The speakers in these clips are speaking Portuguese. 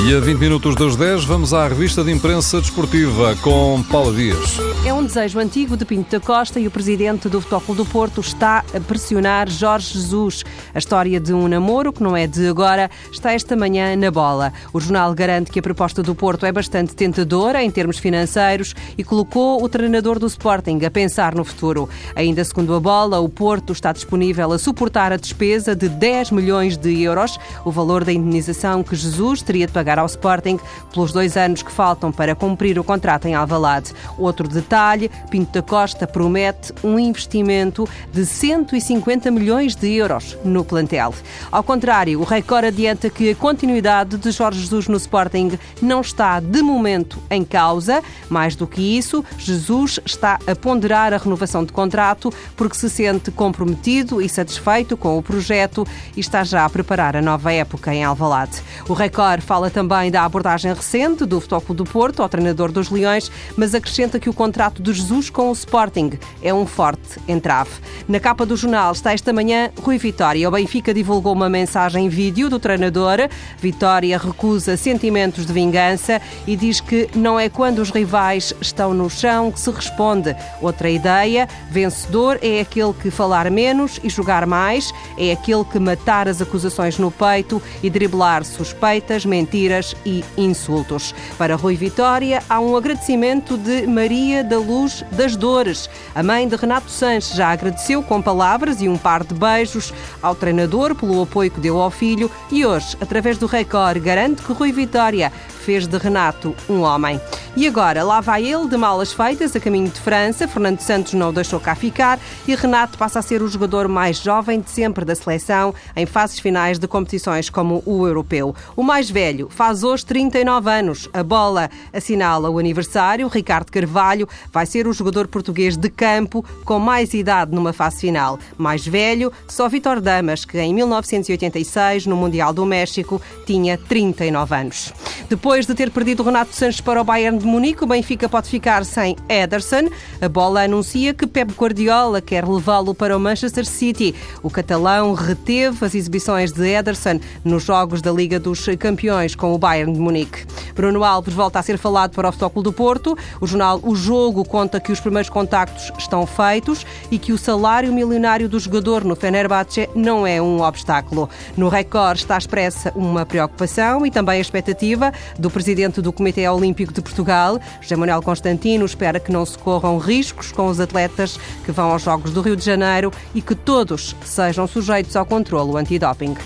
E a 20 minutos das 10 vamos à revista de imprensa desportiva com Paula Dias. É um desejo antigo de Pinto da Costa e o presidente do Futebol do Porto está a pressionar Jorge Jesus. A história de um namoro, que não é de agora, está esta manhã na bola. O jornal garante que a proposta do Porto é bastante tentadora em termos financeiros e colocou o treinador do Sporting a pensar no futuro. Ainda segundo a bola, o Porto está disponível a suportar a despesa de 10 milhões de euros, o valor da indenização que Jesus teria de pagar ao Sporting pelos dois anos que faltam para cumprir o contrato em Alvalade. Outro detalhe, Pinto da Costa promete um investimento de 150 milhões de euros no plantel. Ao contrário, o Record adianta que a continuidade de Jorge Jesus no Sporting não está, de momento, em causa. Mais do que isso, Jesus está a ponderar a renovação de contrato porque se sente comprometido e satisfeito com o projeto e está já a preparar a nova época em Alvalade. O Record fala também da abordagem recente do Futebol do Porto ao treinador dos Leões, mas acrescenta que o contrato de Jesus com o Sporting é um forte entrave. Na capa do jornal está esta manhã Rui Vitória. O Benfica divulgou uma mensagem em vídeo do treinador. Vitória recusa sentimentos de vingança e diz que não é quando os rivais estão no chão que se responde. Outra ideia, vencedor é aquele que falar menos e jogar mais, é aquele que matar as acusações no peito e driblar suspeitas, mentiras mentiras e insultos. Para Rui Vitória, há um agradecimento de Maria da Luz das Dores. A mãe de Renato Sanches já agradeceu com palavras e um par de beijos ao treinador pelo apoio que deu ao filho e hoje, através do Record, garante que Rui Vitória fez de Renato um homem. E agora, lá vai ele, de malas feitas, a caminho de França. Fernando Santos não o deixou cá ficar e Renato passa a ser o jogador mais jovem de sempre da seleção em fases finais de competições como o europeu. O mais velho faz hoje 39 anos. A bola assinala o aniversário. Ricardo Carvalho vai ser o jogador português de campo com mais idade numa fase final. Mais velho, só Vitor Damas, que em 1986, no Mundial do México, tinha 39 anos. Depois de ter perdido Renato Sanches para o Bayern de Munique, o Benfica pode ficar sem Ederson. A bola anuncia que Pep Guardiola quer levá-lo para o Manchester City. O catalão reteve as exibições de Ederson nos jogos da Liga dos Campeões com o Bayern de Munique. Bruno Alves volta a ser falado para o Futebol do Porto. O jornal O Jogo conta que os primeiros contactos estão feitos e que o salário milionário do jogador no Fenerbahçe não é um obstáculo. No Record está expressa uma preocupação e também a expectativa do presidente do Comitê Olímpico de Portugal, José Manuel Constantino, espera que não se corram riscos com os atletas que vão aos Jogos do Rio de Janeiro e que todos sejam sujeitos ao controlo antidoping.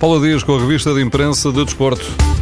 Paula Dias com a revista de imprensa de Desporto.